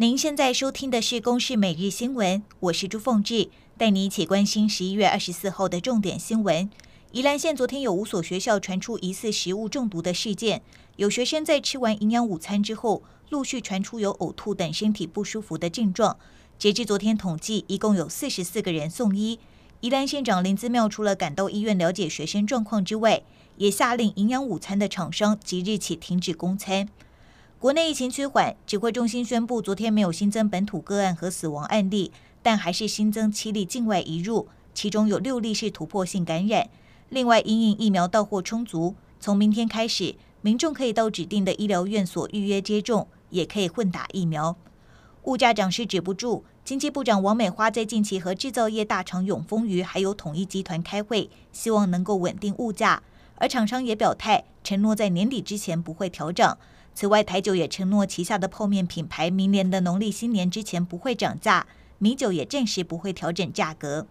您现在收听的是《公视每日新闻》，我是朱凤志，带你一起关心十一月二十四号的重点新闻。宜兰县昨天有五所学校传出疑似食物中毒的事件，有学生在吃完营养午餐之后，陆续传出有呕吐等身体不舒服的症状。截至昨天统计，一共有四十四个人送医。宜兰县长林姿妙除了赶到医院了解学生状况之外，也下令营养午餐的厂商即日起停止供餐。国内疫情趋缓，指挥中心宣布，昨天没有新增本土个案和死亡案例，但还是新增七例境外移入，其中有六例是突破性感染。另外，因应疫苗到货充足，从明天开始，民众可以到指定的医疗院所预约接种，也可以混打疫苗。物价涨势止不住，经济部长王美花在近期和制造业大厂永丰余还有统一集团开会，希望能够稳定物价，而厂商也表态承诺在年底之前不会调整。此外，台酒也承诺旗下的泡面品牌明年的农历新年之前不会涨价，米酒也暂时不会调整价格。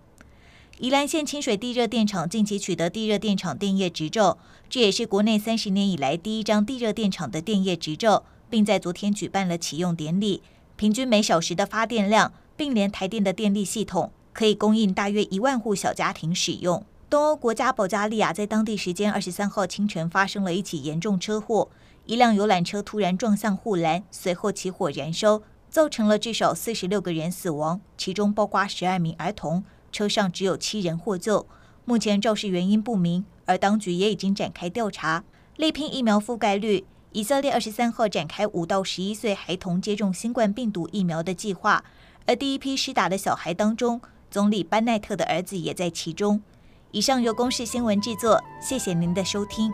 宜兰县清水地热电厂近期取得地热电厂电业执照，这也是国内三十年以来第一张地热电厂的电业执照，并在昨天举办了启用典礼。平均每小时的发电量，并联台电的电力系统，可以供应大约一万户小家庭使用。东欧国家保加利亚在当地时间二十三号清晨发生了一起严重车祸。一辆游览车突然撞向护栏，随后起火燃烧，造成了至少四十六个人死亡，其中包括十二名儿童。车上只有七人获救，目前肇事原因不明，而当局也已经展开调查。力拼疫苗覆盖率，以色列二十三号展开五到十一岁孩童接种新冠病毒疫苗的计划，而第一批施打的小孩当中，总理班奈特的儿子也在其中。以上由公视新闻制作，谢谢您的收听。